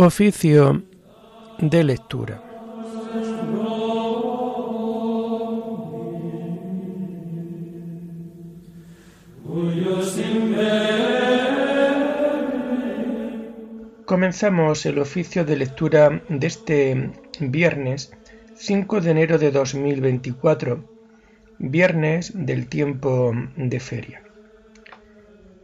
Oficio de lectura. Comenzamos el oficio de lectura de este viernes 5 de enero de 2024, viernes del tiempo de feria.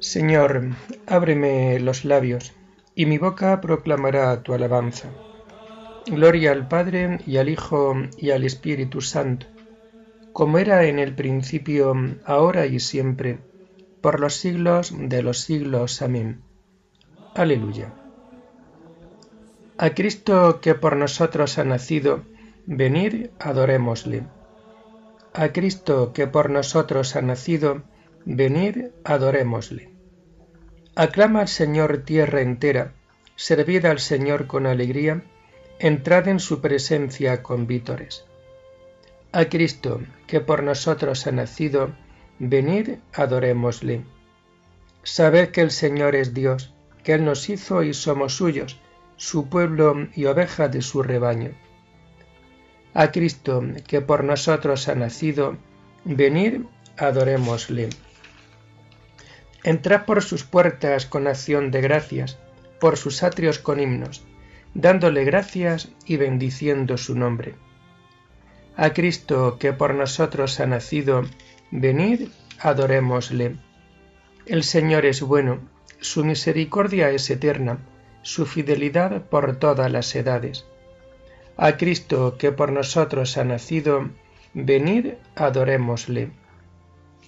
Señor, ábreme los labios y mi boca proclamará tu alabanza. Gloria al Padre y al Hijo y al Espíritu Santo, como era en el principio, ahora y siempre, por los siglos de los siglos. Amén. Aleluya. A Cristo que por nosotros ha nacido, venid, adorémosle. A Cristo que por nosotros ha nacido, venid, adorémosle. Aclama al Señor tierra entera, servid al Señor con alegría, entrad en su presencia con vítores. A Cristo, que por nosotros ha nacido, venid, adorémosle. Sabed que el Señor es Dios, que Él nos hizo y somos suyos, su pueblo y oveja de su rebaño. A Cristo, que por nosotros ha nacido, venid, adorémosle. Entrad por sus puertas con acción de gracias, por sus atrios con himnos, dándole gracias y bendiciendo su nombre. A Cristo que por nosotros ha nacido, venid, adorémosle. El Señor es bueno, su misericordia es eterna, su fidelidad por todas las edades. A Cristo que por nosotros ha nacido, venid, adorémosle.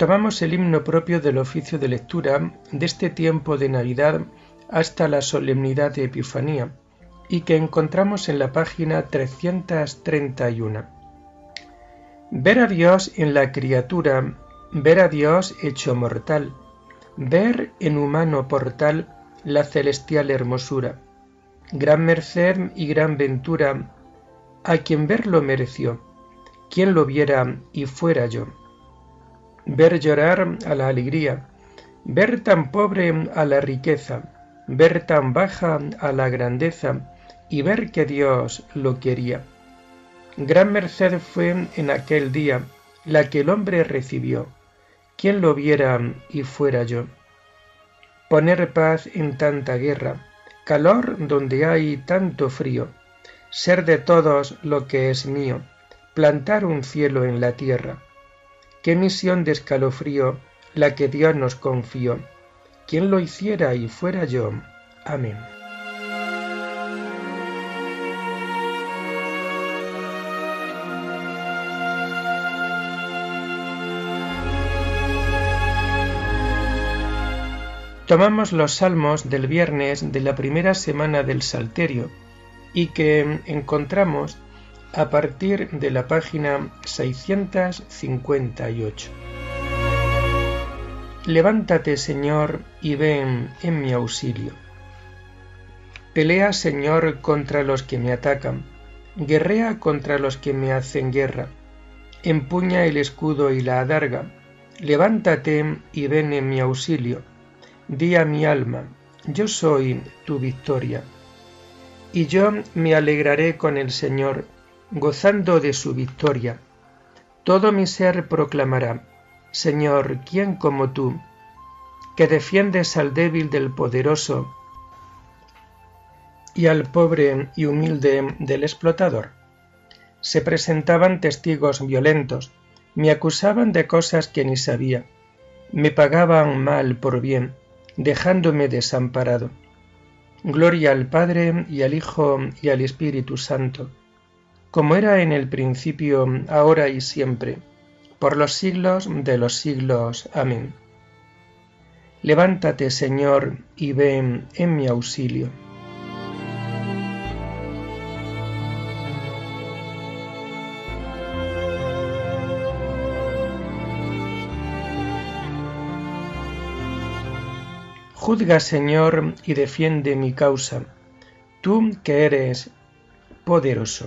Tomamos el himno propio del oficio de lectura de este tiempo de Navidad hasta la solemnidad de Epifanía y que encontramos en la página 331. Ver a Dios en la criatura, ver a Dios hecho mortal, ver en humano portal la celestial hermosura, gran merced y gran ventura, a quien verlo mereció, quien lo viera y fuera yo ver llorar a la alegría, ver tan pobre a la riqueza, ver tan baja a la grandeza y ver que Dios lo quería. Gran merced fue en aquel día la que el hombre recibió, quien lo viera y fuera yo. Poner paz en tanta guerra, calor donde hay tanto frío, ser de todos lo que es mío, plantar un cielo en la tierra Qué misión de escalofrío la que Dios nos confió. ¿Quién lo hiciera y fuera yo? Amén. Tomamos los salmos del viernes de la primera semana del Salterio y que encontramos a partir de la página 658. Levántate, Señor, y ven en mi auxilio. Pelea, Señor, contra los que me atacan, guerrea contra los que me hacen guerra, empuña el escudo y la adarga, levántate y ven en mi auxilio. Di a mi alma, yo soy tu victoria. Y yo me alegraré con el Señor, gozando de su victoria. Todo mi ser proclamará, Señor, ¿quién como tú, que defiendes al débil del poderoso y al pobre y humilde del explotador? Se presentaban testigos violentos, me acusaban de cosas que ni sabía, me pagaban mal por bien, dejándome desamparado. Gloria al Padre y al Hijo y al Espíritu Santo como era en el principio, ahora y siempre, por los siglos de los siglos. Amén. Levántate, Señor, y ven en mi auxilio. Juzga, Señor, y defiende mi causa, tú que eres poderoso.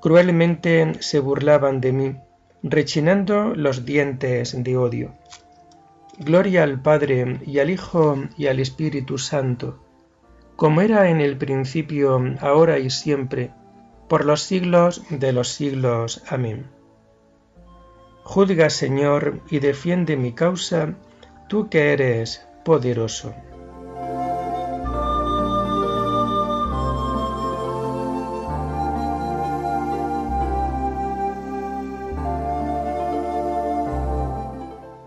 Cruelmente se burlaban de mí, rechinando los dientes de odio. Gloria al Padre y al Hijo y al Espíritu Santo, como era en el principio, ahora y siempre, por los siglos de los siglos. Amén. Juzga, Señor, y defiende mi causa, tú que eres poderoso.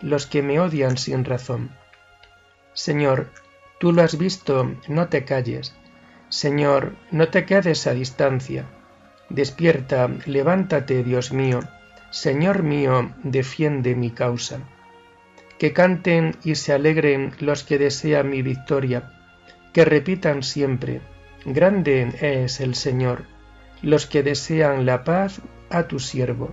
los que me odian sin razón. Señor, tú lo has visto, no te calles. Señor, no te quedes a distancia. Despierta, levántate, Dios mío Señor mío, defiende mi causa. Que canten y se alegren los que desean mi victoria, que repitan siempre, Grande es el Señor, los que desean la paz a tu siervo.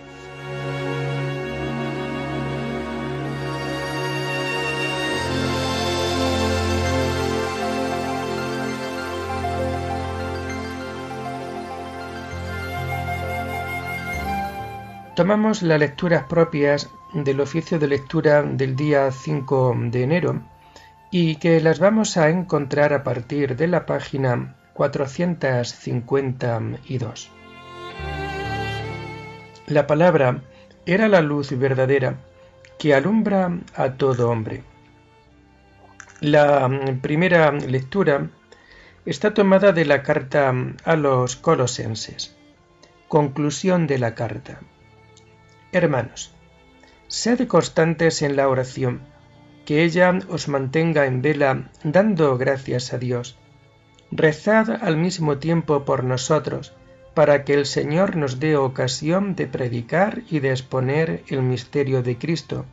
Tomamos las lecturas propias del oficio de lectura del día 5 de enero y que las vamos a encontrar a partir de la página 452. La palabra era la luz verdadera que alumbra a todo hombre. La primera lectura está tomada de la carta a los colosenses. Conclusión de la carta. Hermanos, Sed constantes en la oración, que ella os mantenga en vela dando gracias a Dios. Rezad al mismo tiempo por nosotros, para que el Señor nos dé ocasión de predicar y de exponer el misterio de Cristo,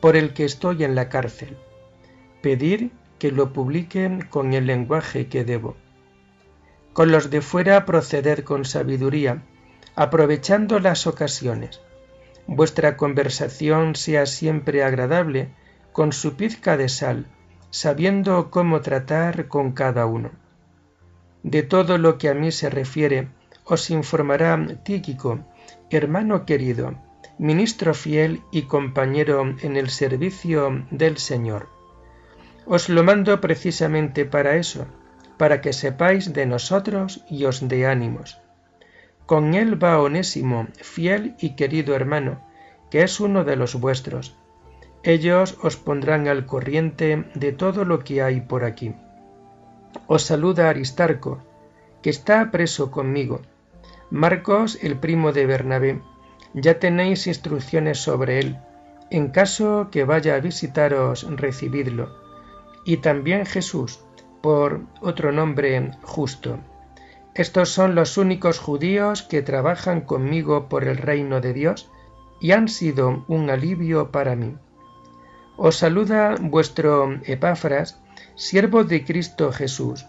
por el que estoy en la cárcel. Pedir que lo publiquen con el lenguaje que debo. Con los de fuera proceder con sabiduría, aprovechando las ocasiones vuestra conversación sea siempre agradable, con su pizca de sal, sabiendo cómo tratar con cada uno. De todo lo que a mí se refiere, os informará Tíquico, hermano querido, ministro fiel y compañero en el servicio del Señor. Os lo mando precisamente para eso, para que sepáis de nosotros y os dé ánimos con él va Onésimo, fiel y querido hermano, que es uno de los vuestros. Ellos os pondrán al corriente de todo lo que hay por aquí. Os saluda Aristarco, que está preso conmigo. Marcos, el primo de Bernabé. Ya tenéis instrucciones sobre él. En caso que vaya a visitaros, recibidlo. Y también Jesús, por otro nombre justo estos son los únicos judíos que trabajan conmigo por el reino de Dios y han sido un alivio para mí. Os saluda vuestro Epáfras, siervo de Cristo Jesús.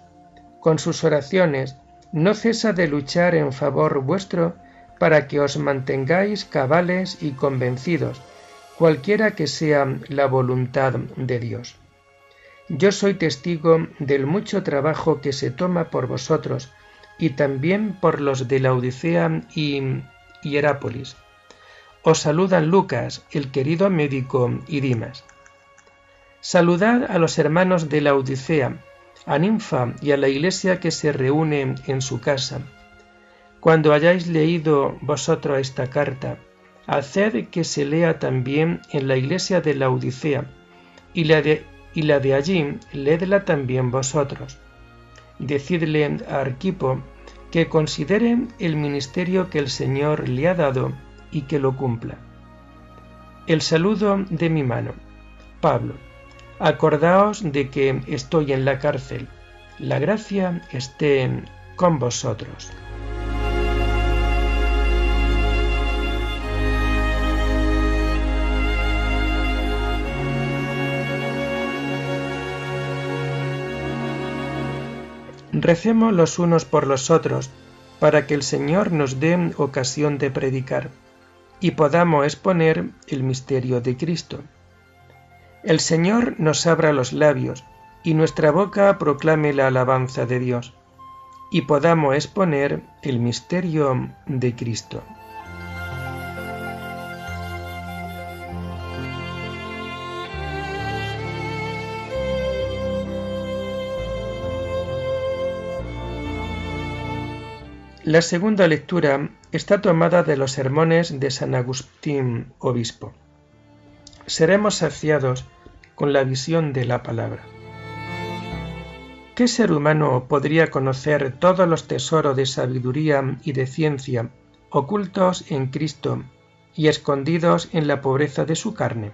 Con sus oraciones no cesa de luchar en favor vuestro para que os mantengáis cabales y convencidos, cualquiera que sea la voluntad de Dios. Yo soy testigo del mucho trabajo que se toma por vosotros y también por los de la Odisea y Hierápolis. Os saludan Lucas, el querido médico, y Dimas. Saludad a los hermanos de la Odisea, a Ninfa y a la iglesia que se reúne en su casa. Cuando hayáis leído vosotros esta carta, haced que se lea también en la iglesia de la Odisea, y la de, y la de allí leedla también vosotros. Decidle a Arquipo que considere el ministerio que el Señor le ha dado y que lo cumpla. El saludo de mi mano. Pablo. Acordaos de que estoy en la cárcel. La gracia esté con vosotros. Recemos los unos por los otros, para que el Señor nos dé ocasión de predicar y podamos exponer el misterio de Cristo. El Señor nos abra los labios y nuestra boca proclame la alabanza de Dios, y podamos exponer el misterio de Cristo. La segunda lectura está tomada de los sermones de San Agustín Obispo. Seremos saciados con la visión de la palabra. ¿Qué ser humano podría conocer todos los tesoros de sabiduría y de ciencia ocultos en Cristo y escondidos en la pobreza de su carne?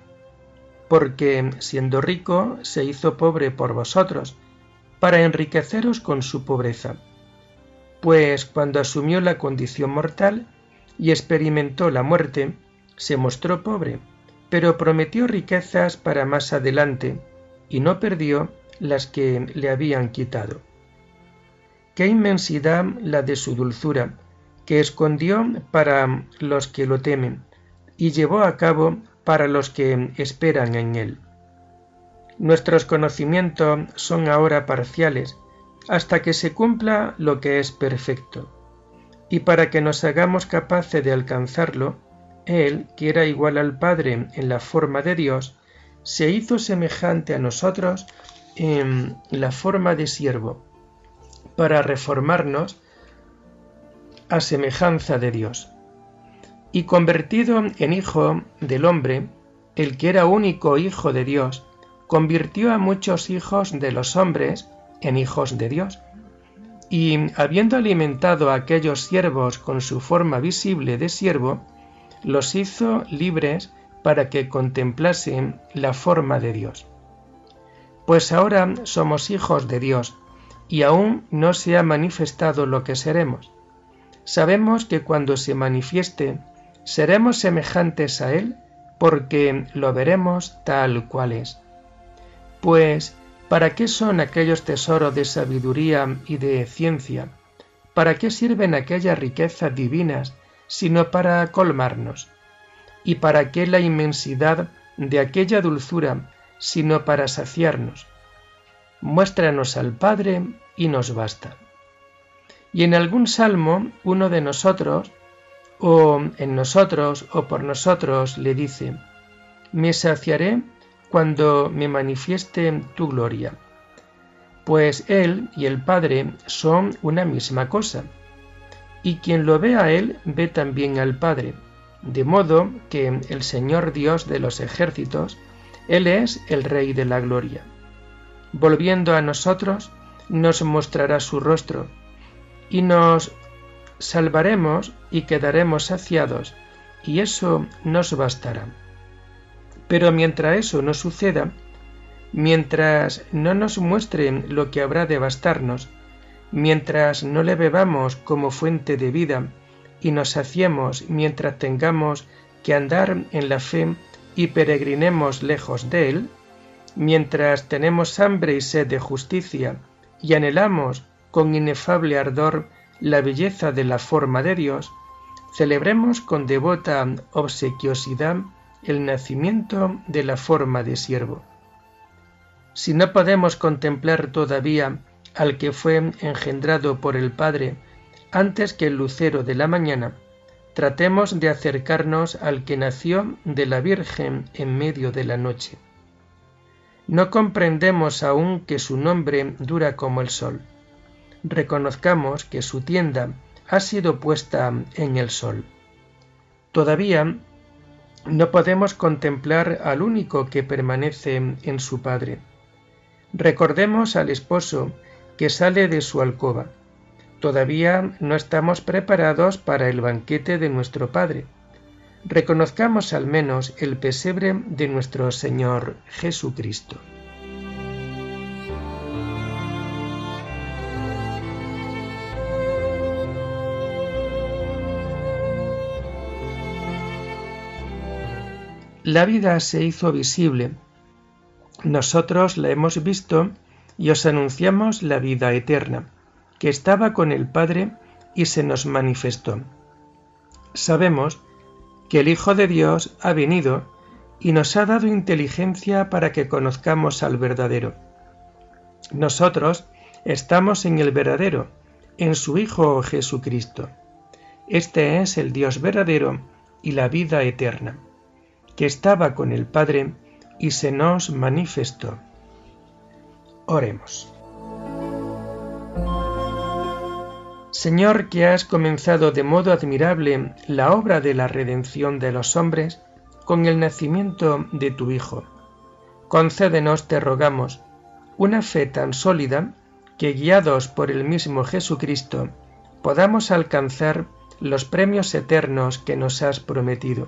Porque, siendo rico, se hizo pobre por vosotros, para enriqueceros con su pobreza pues cuando asumió la condición mortal y experimentó la muerte, se mostró pobre, pero prometió riquezas para más adelante y no perdió las que le habían quitado. Qué inmensidad la de su dulzura, que escondió para los que lo temen y llevó a cabo para los que esperan en él. Nuestros conocimientos son ahora parciales, hasta que se cumpla lo que es perfecto. Y para que nos hagamos capaces de alcanzarlo, Él, que era igual al Padre en la forma de Dios, se hizo semejante a nosotros en la forma de siervo, para reformarnos a semejanza de Dios. Y convertido en Hijo del hombre, el que era único Hijo de Dios, convirtió a muchos hijos de los hombres en hijos de Dios. Y habiendo alimentado a aquellos siervos con su forma visible de siervo, los hizo libres para que contemplasen la forma de Dios. Pues ahora somos hijos de Dios, y aún no se ha manifestado lo que seremos. Sabemos que cuando se manifieste, seremos semejantes a Él, porque lo veremos tal cual es. Pues ¿Para qué son aquellos tesoros de sabiduría y de ciencia? ¿Para qué sirven aquellas riquezas divinas sino para colmarnos? ¿Y para qué la inmensidad de aquella dulzura sino para saciarnos? Muéstranos al Padre y nos basta. Y en algún salmo uno de nosotros, o en nosotros o por nosotros, le dice, me saciaré cuando me manifieste tu gloria. Pues Él y el Padre son una misma cosa, y quien lo ve a Él ve también al Padre, de modo que el Señor Dios de los ejércitos, Él es el Rey de la gloria. Volviendo a nosotros, nos mostrará su rostro, y nos salvaremos y quedaremos saciados, y eso nos bastará. Pero mientras eso no suceda, mientras no nos muestren lo que habrá de bastarnos, mientras no le bebamos como fuente de vida y nos saciemos mientras tengamos que andar en la fe y peregrinemos lejos de él, mientras tenemos hambre y sed de justicia y anhelamos con inefable ardor la belleza de la forma de Dios, celebremos con devota obsequiosidad el nacimiento de la forma de siervo. Si no podemos contemplar todavía al que fue engendrado por el Padre antes que el lucero de la mañana, tratemos de acercarnos al que nació de la Virgen en medio de la noche. No comprendemos aún que su nombre dura como el sol. Reconozcamos que su tienda ha sido puesta en el sol. Todavía no podemos contemplar al único que permanece en su Padre. Recordemos al esposo que sale de su alcoba. Todavía no estamos preparados para el banquete de nuestro Padre. Reconozcamos al menos el pesebre de nuestro Señor Jesucristo. La vida se hizo visible. Nosotros la hemos visto y os anunciamos la vida eterna, que estaba con el Padre y se nos manifestó. Sabemos que el Hijo de Dios ha venido y nos ha dado inteligencia para que conozcamos al verdadero. Nosotros estamos en el verdadero, en su Hijo Jesucristo. Este es el Dios verdadero y la vida eterna que estaba con el Padre y se nos manifestó. Oremos. Señor, que has comenzado de modo admirable la obra de la redención de los hombres con el nacimiento de tu Hijo, concédenos, te rogamos, una fe tan sólida que, guiados por el mismo Jesucristo, podamos alcanzar los premios eternos que nos has prometido